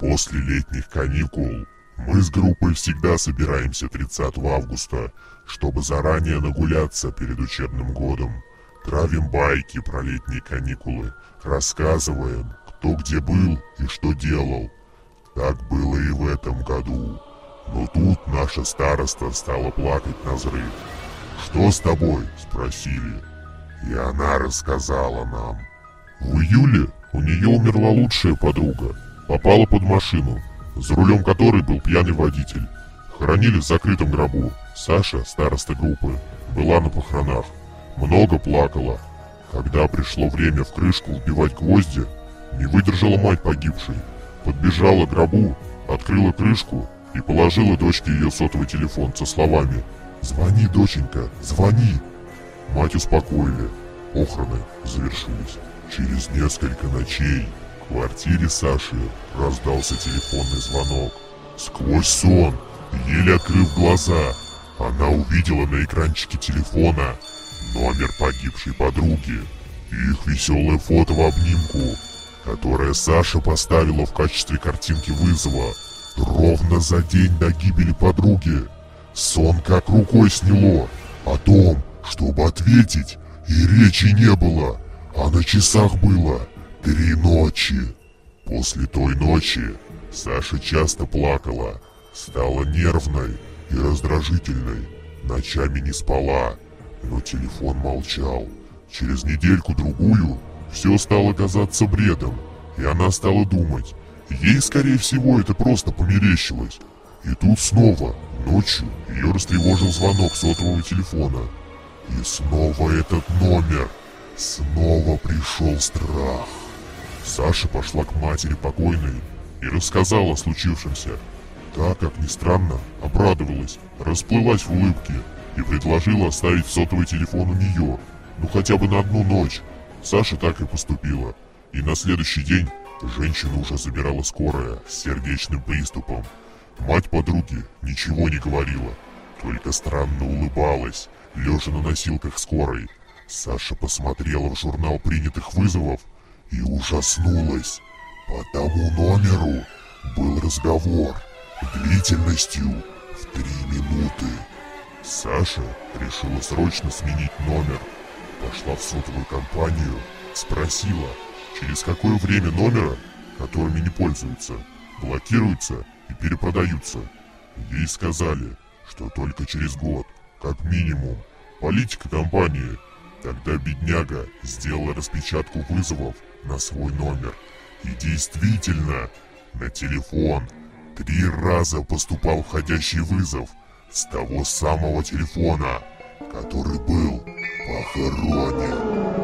После летних каникул мы с группой всегда собираемся 30 августа, чтобы заранее нагуляться перед учебным годом. Травим байки про летние каникулы, рассказываем, кто где был и что делал. Так было и в этом году. Но тут наша староста стала плакать на взрыв. «Что с тобой?» – спросили. И она рассказала нам. В июле у нее умерла лучшая подруга. Попала под машину, за рулем которой был пьяный водитель. Хоронили в закрытом гробу. Саша, староста группы, была на похоронах. Много плакала. Когда пришло время в крышку вбивать гвозди, не выдержала мать погибшей. Подбежала к гробу, открыла крышку и положила дочке ее сотовый телефон со словами «Звони, доченька, звони!» Мать успокоили. Похороны завершились. Через несколько ночей квартире Саши раздался телефонный звонок. Сквозь сон, еле открыв глаза, она увидела на экранчике телефона номер погибшей подруги и их веселое фото в обнимку, которое Саша поставила в качестве картинки вызова ровно за день до гибели подруги. Сон как рукой сняло о том, чтобы ответить, и речи не было, а на часах было три ночи. После той ночи Саша часто плакала, стала нервной и раздражительной, ночами не спала, но телефон молчал. Через недельку-другую все стало казаться бредом, и она стала думать, ей, скорее всего, это просто померещилось. И тут снова, ночью, ее растревожил звонок сотового телефона. И снова этот номер. Снова пришел страх. Саша пошла к матери покойной и рассказала о случившемся. Та, как ни странно, обрадовалась, расплылась в улыбке и предложила оставить сотовый телефон у нее, ну хотя бы на одну ночь. Саша так и поступила. И на следующий день женщину уже забирала скорая с сердечным приступом. Мать подруги ничего не говорила, только странно улыбалась, лежа на носилках скорой. Саша посмотрела в журнал принятых вызовов и ужаснулась. По тому номеру был разговор длительностью в три минуты. Саша решила срочно сменить номер. Пошла в сотовую компанию, спросила, через какое время номера, которыми не пользуются, блокируются и перепродаются. Ей сказали, что только через год, как минимум. Политика компании. Тогда бедняга сделала распечатку вызовов на свой номер. И действительно, на телефон три раза поступал входящий вызов с того самого телефона, который был похоронен.